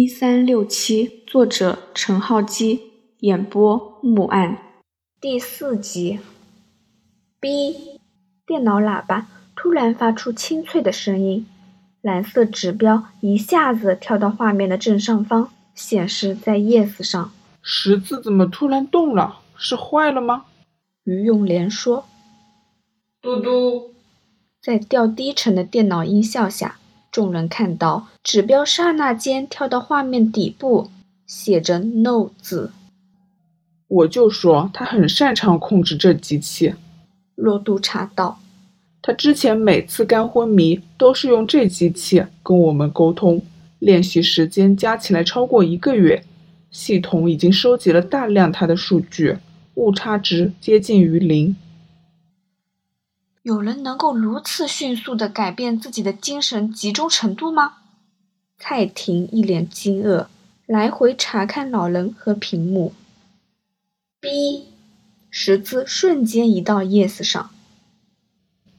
一三六七，作者陈浩基，演播木案，第四集。B，电脑喇叭突然发出清脆的声音，蓝色指标一下子跳到画面的正上方，显示在 Yes 上。十字怎么突然动了？是坏了吗？于永莲说。嘟嘟，在调低沉的电脑音效下。众人看到指标刹那间跳到画面底部，写着 “no” 字。我就说他很擅长控制这机器。洛督察道：“他之前每次干昏迷都是用这机器跟我们沟通，练习时间加起来超过一个月，系统已经收集了大量他的数据，误差值接近于零。”有人能够如此迅速的改变自己的精神集中程度吗？蔡婷一脸惊愕，来回查看老人和屏幕。B，十字瞬间移到 Yes 上。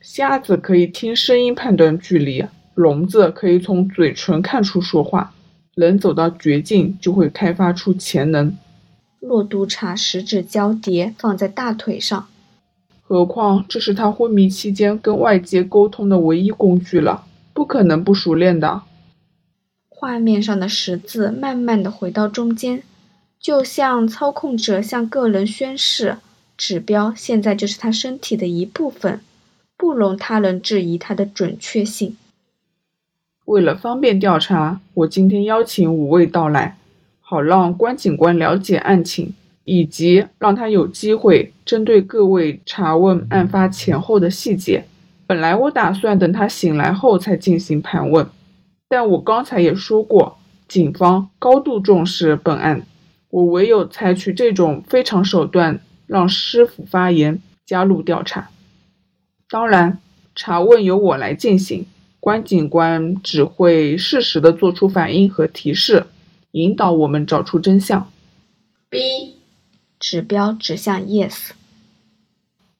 瞎子可以听声音判断距离，聋子可以从嘴唇看出说话，人走到绝境就会开发出潜能。洛督察十指交叠放在大腿上。何况这是他昏迷期间跟外界沟通的唯一工具了，不可能不熟练的。画面上的十字慢慢的回到中间，就像操控者向个人宣誓：指标现在就是他身体的一部分，不容他人质疑它的准确性。为了方便调查，我今天邀请五位到来，好让关警官了解案情。以及让他有机会针对各位查问案发前后的细节。本来我打算等他醒来后才进行盘问，但我刚才也说过，警方高度重视本案，我唯有采取这种非常手段，让师傅发言，加入调查。当然，查问由我来进行，关警官只会适时的做出反应和提示，引导我们找出真相。B。指标指向 Yes。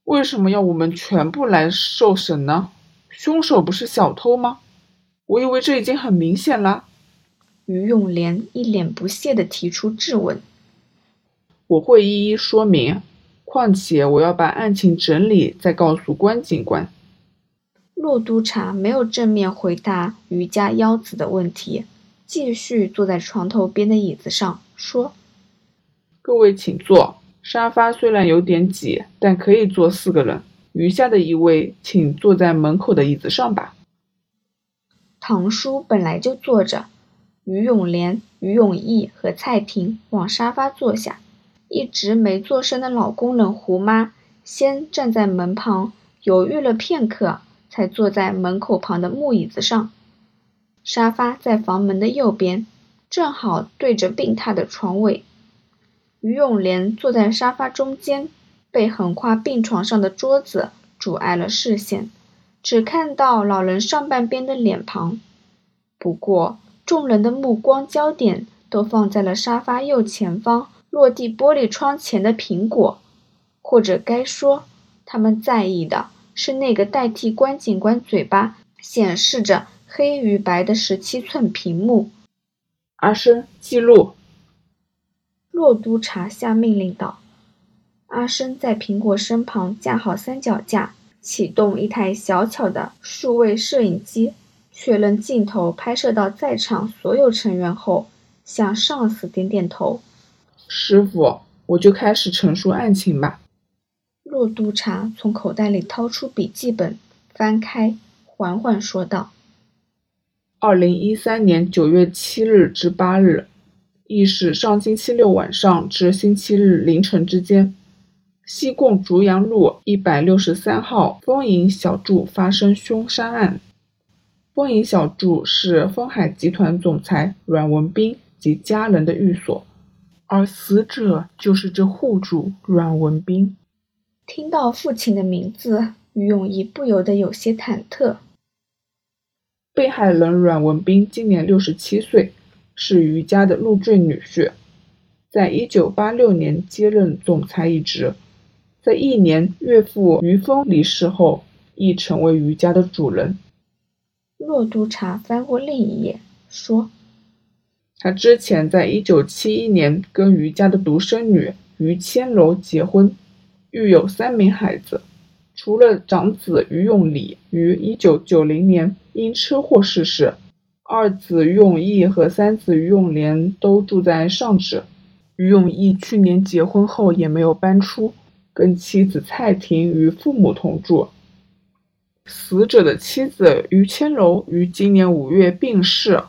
为什么要我们全部来受审呢？凶手不是小偷吗？我以为这已经很明显了。于永莲一脸不屑地提出质问。我会一一说明，况且我要把案情整理再告诉关警官。骆督察没有正面回答于家幺子的问题，继续坐在床头边的椅子上说。各位请坐，沙发虽然有点挤，但可以坐四个人。余下的一位，请坐在门口的椅子上吧。唐叔本来就坐着，于永莲、于永义和蔡婷往沙发坐下，一直没做声的老工人胡妈先站在门旁，犹豫了片刻，才坐在门口旁的木椅子上。沙发在房门的右边，正好对着病榻的床尾。于永莲坐在沙发中间，被横跨病床上的桌子阻碍了视线，只看到老人上半边的脸庞。不过，众人的目光焦点都放在了沙发右前方落地玻璃窗前的苹果，或者该说，他们在意的是那个代替关警官嘴巴显示着黑与白的十七寸屏幕。阿生，记录。洛督察下命令道：“阿生在苹果身旁架好三脚架，启动一台小巧的数位摄影机，确认镜头拍摄到在场所有成员后，向上司点点头。师傅，我就开始陈述案情吧。”洛督察从口袋里掏出笔记本，翻开，缓缓说道：“二零一三年九月七日至八日。”亦是上星期六晚上至星期日凌晨之间，西贡竹阳路一百六十三号丰盈小筑发生凶杀案。丰盈小筑是丰海集团总裁阮文斌及家人的寓所，而死者就是这户主阮文斌。听到父亲的名字，于永义不由得有些忐忑。被害人阮文斌今年六十七岁。是余家的入赘女婿，在一九八六年接任总裁一职，在一年岳父于峰离世后，亦成为余家的主人。骆督察翻过另一页，说：“他之前在一九七一年跟余家的独生女于千楼结婚，育有三名孩子。除了长子于永礼于一九九零年因车祸逝世，二子余永义和三子余永莲都住在上址。于永义去年结婚后也没有搬出，跟妻子蔡婷与父母同住。死者的妻子于千楼于今年五月病逝。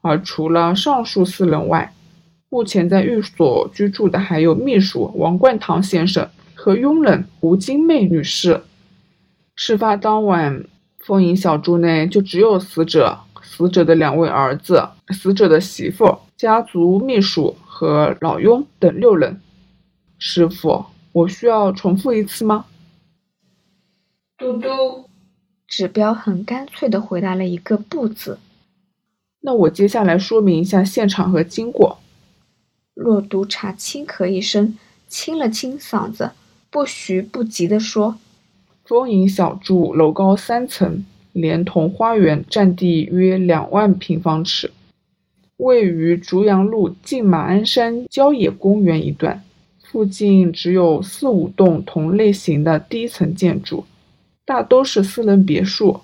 而除了上述四人外，目前在寓所居住的还有秘书王冠堂先生和佣人吴金妹女士。事发当晚，丰银小筑内就只有死者、死者的两位儿子、死者的媳妇、家族秘书和老佣等六人。师傅，我需要重复一次吗？嘟嘟，指标很干脆的回答了一个“不”字。那我接下来说明一下现场和经过。骆督察轻咳一声，清了清嗓子，不徐不急地说：“丰盈小筑楼高三层，连同花园占地约两万平方尺，位于竹阳路近马鞍山郊野公园一段。附近只有四五栋同类型的低层建筑，大都是私人别墅。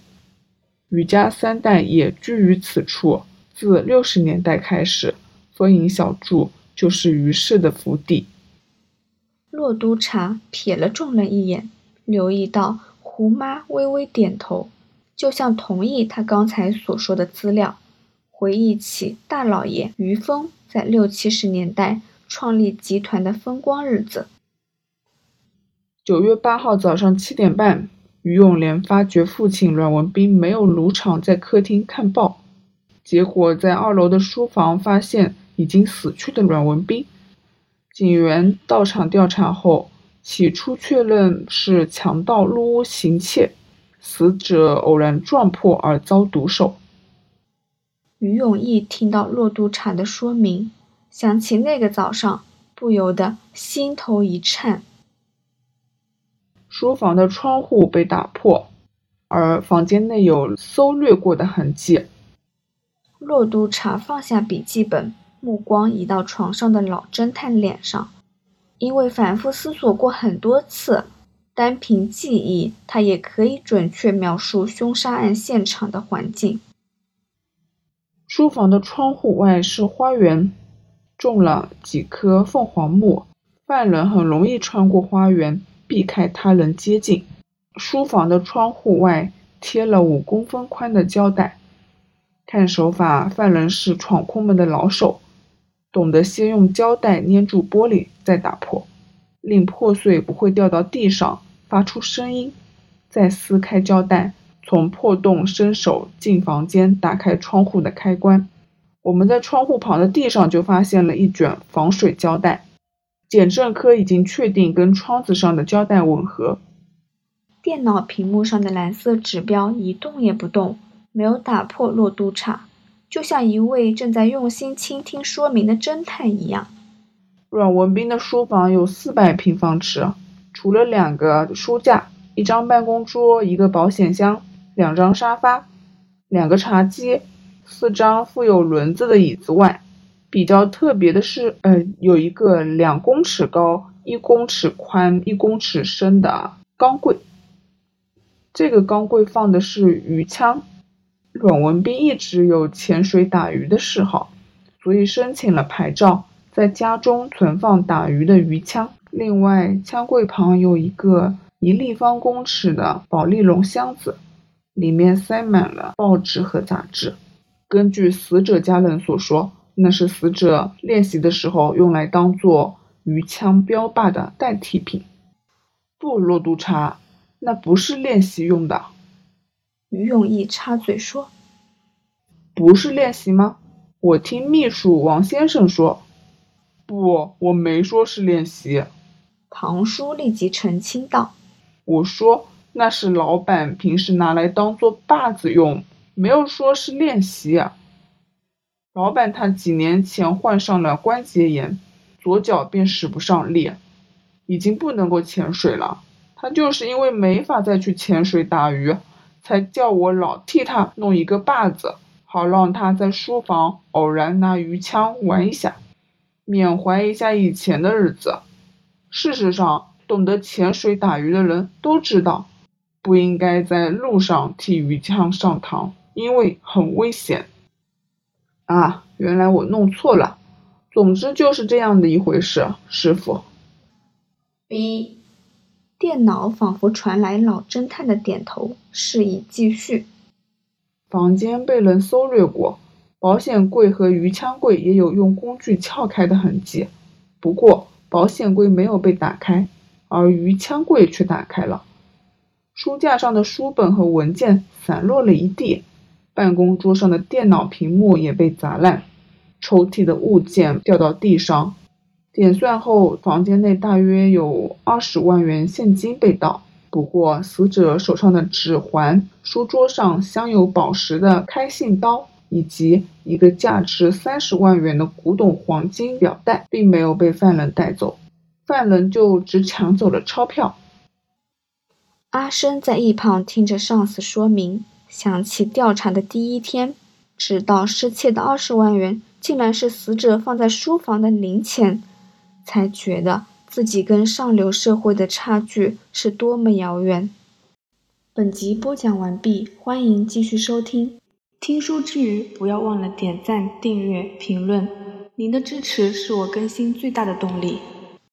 余家三代也居于此处。”自六十年代开始，丰盈小筑就是于氏的府邸。骆督察瞥了众人一眼，留意到胡妈微微点头，就像同意他刚才所说的资料。回忆起大老爷余峰在六七十年代创立集团的风光日子。九月八号早上七点半，余永莲发觉父亲阮文斌没有入场，在客厅看报。结果在二楼的书房发现已经死去的阮文斌。警员到场调查后，起初确认是强盗入屋行窃，死者偶然撞破而遭毒手。于永义听到骆督察的说明，想起那个早上，不由得心头一颤。书房的窗户被打破，而房间内有搜掠过的痕迹。骆督察放下笔记本，目光移到床上的老侦探脸上。因为反复思索过很多次，单凭记忆，他也可以准确描述凶杀案现场的环境。书房的窗户外是花园，种了几棵凤凰木，犯人很容易穿过花园，避开他人接近。书房的窗户外贴了五公分宽的胶带。看手法，犯人是闯空门的老手，懂得先用胶带粘住玻璃，再打破，令破碎不会掉到地上，发出声音，再撕开胶带，从破洞伸手进房间，打开窗户的开关。我们在窗户旁的地上就发现了一卷防水胶带，检证科已经确定跟窗子上的胶带吻合。电脑屏幕上的蓝色指标一动也不动。没有打破落度差，就像一位正在用心倾听说明的侦探一样。阮文斌的书房有四百平方尺，除了两个书架、一张办公桌、一个保险箱、两张沙发、两个茶几、四张附有轮子的椅子外，比较特别的是，呃，有一个两公尺高、一公尺宽、一公尺深的钢柜。这个钢柜放的是鱼枪。阮文斌一直有潜水打鱼的嗜好，所以申请了牌照，在家中存放打鱼的鱼枪。另外，枪柜旁有一个一立方公尺的宝丽龙箱子，里面塞满了报纸和杂志。根据死者家人所说，那是死者练习的时候用来当做鱼枪标靶的代替品。不，罗督察，那不是练习用的。于永义插嘴说：“不是练习吗？我听秘书王先生说。”“不，我没说是练习。”唐叔立即澄清道：“我说那是老板平时拿来当做把子用，没有说是练习。老板他几年前患上了关节炎，左脚便使不上力，已经不能够潜水了。他就是因为没法再去潜水打鱼。”才叫我老替他弄一个把子，好让他在书房偶然拿鱼枪玩一下，缅怀一下以前的日子。事实上，懂得潜水打鱼的人都知道，不应该在路上替鱼枪上膛，因为很危险。啊，原来我弄错了。总之就是这样的一回事，师傅。B，电脑仿佛传来老侦探的点头，示意继续。房间被人搜掠过，保险柜和鱼枪柜也有用工具撬开的痕迹。不过保险柜没有被打开，而鱼枪柜却打开了。书架上的书本和文件散落了一地，办公桌上的电脑屏幕也被砸烂，抽屉的物件掉到地上。点算后，房间内大约有二十万元现金被盗。不过，死者手上的指环、书桌上镶有宝石的开信刀，以及一个价值三十万元的古董黄金表带，并没有被犯人带走，犯人就只抢走了钞票。阿生在一旁听着上司说明，想起调查的第一天，知道失窃的二十万元竟然是死者放在书房的零钱，才觉得。自己跟上流社会的差距是多么遥远。本集播讲完毕，欢迎继续收听。听书之余，不要忘了点赞、订阅、评论，您的支持是我更新最大的动力。